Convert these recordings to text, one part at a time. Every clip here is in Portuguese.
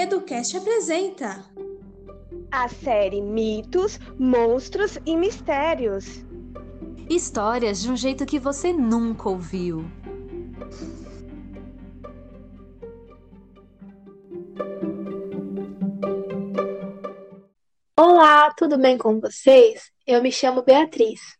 Educast apresenta a série Mitos, Monstros e Mistérios. Histórias de um jeito que você nunca ouviu. Olá, tudo bem com vocês? Eu me chamo Beatriz.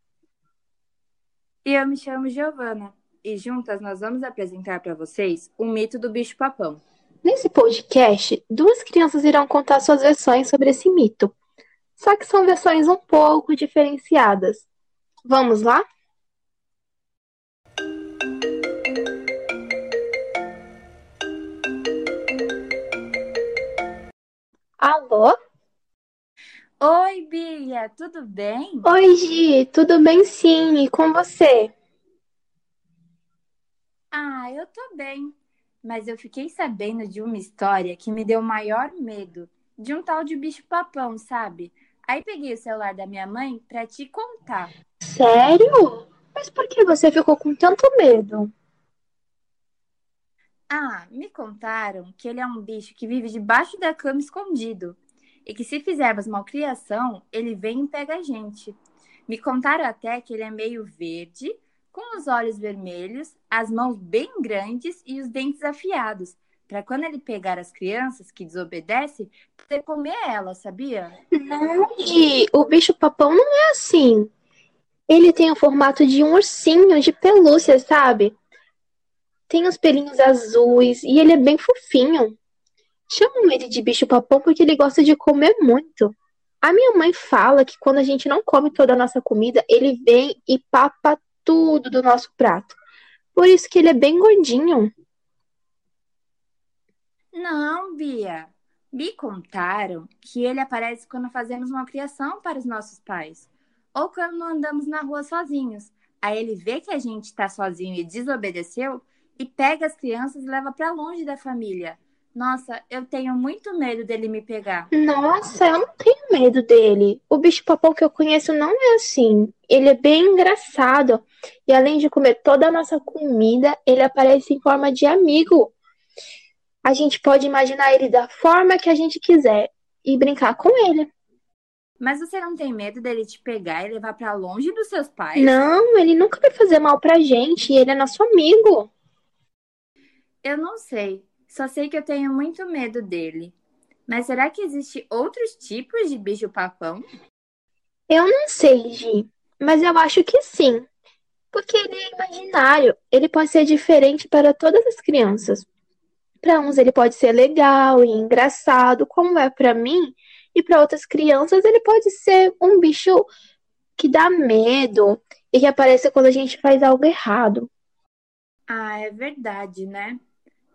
E eu me chamo Giovana. E juntas nós vamos apresentar para vocês o mito do bicho-papão. Nesse podcast, duas crianças irão contar suas versões sobre esse mito. Só que são versões um pouco diferenciadas. Vamos lá? Alô? Oi, Bia, tudo bem? Oi, Gi, tudo bem sim, e com você? Ah, eu tô bem. Mas eu fiquei sabendo de uma história que me deu maior medo. De um tal de bicho-papão, sabe? Aí peguei o celular da minha mãe pra te contar. Sério? Mas por que você ficou com tanto medo? Ah, me contaram que ele é um bicho que vive debaixo da cama escondido e que se fizermos malcriação, ele vem e pega a gente. Me contaram até que ele é meio verde, com os olhos vermelhos, as mãos bem grandes e os dentes afiados, para quando ele pegar as crianças que desobedecem, poder comer elas, sabia? Não, Gi, o bicho-papão não é assim. Ele tem o formato de um ursinho de pelúcia, sabe? Tem os pelinhos azuis e ele é bem fofinho. Chamam ele de bicho-papão porque ele gosta de comer muito. A minha mãe fala que quando a gente não come toda a nossa comida, ele vem e papa tudo do nosso prato. Por isso que ele é bem gordinho. Não, Bia. Me contaram que ele aparece quando fazemos uma criação para os nossos pais. Ou quando andamos na rua sozinhos. Aí ele vê que a gente está sozinho e desobedeceu e pega as crianças e leva para longe da família. Nossa, eu tenho muito medo dele me pegar. Nossa, eu não tenho medo dele. O bicho-papão que eu conheço não é assim. Ele é bem engraçado. E além de comer toda a nossa comida, ele aparece em forma de amigo. A gente pode imaginar ele da forma que a gente quiser e brincar com ele. Mas você não tem medo dele te pegar e levar para longe dos seus pais? Não, ele nunca vai fazer mal pra gente. Ele é nosso amigo. Eu não sei. Só sei que eu tenho muito medo dele. Mas será que existe outros tipos de bicho-papão? Eu não sei, Gi, mas eu acho que sim. Porque ele é imaginário, ele pode ser diferente para todas as crianças. Para uns ele pode ser legal e engraçado, como é para mim, e para outras crianças ele pode ser um bicho que dá medo e que aparece quando a gente faz algo errado. Ah, é verdade, né?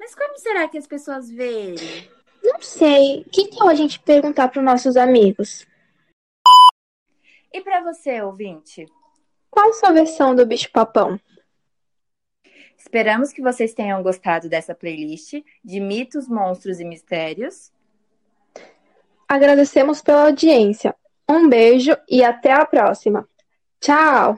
Mas como será que as pessoas veem? Não sei. Que tal a gente perguntar para os nossos amigos? E para você, ouvinte? Qual sua versão do bicho-papão? Esperamos que vocês tenham gostado dessa playlist de mitos, monstros e mistérios. Agradecemos pela audiência. Um beijo e até a próxima. Tchau!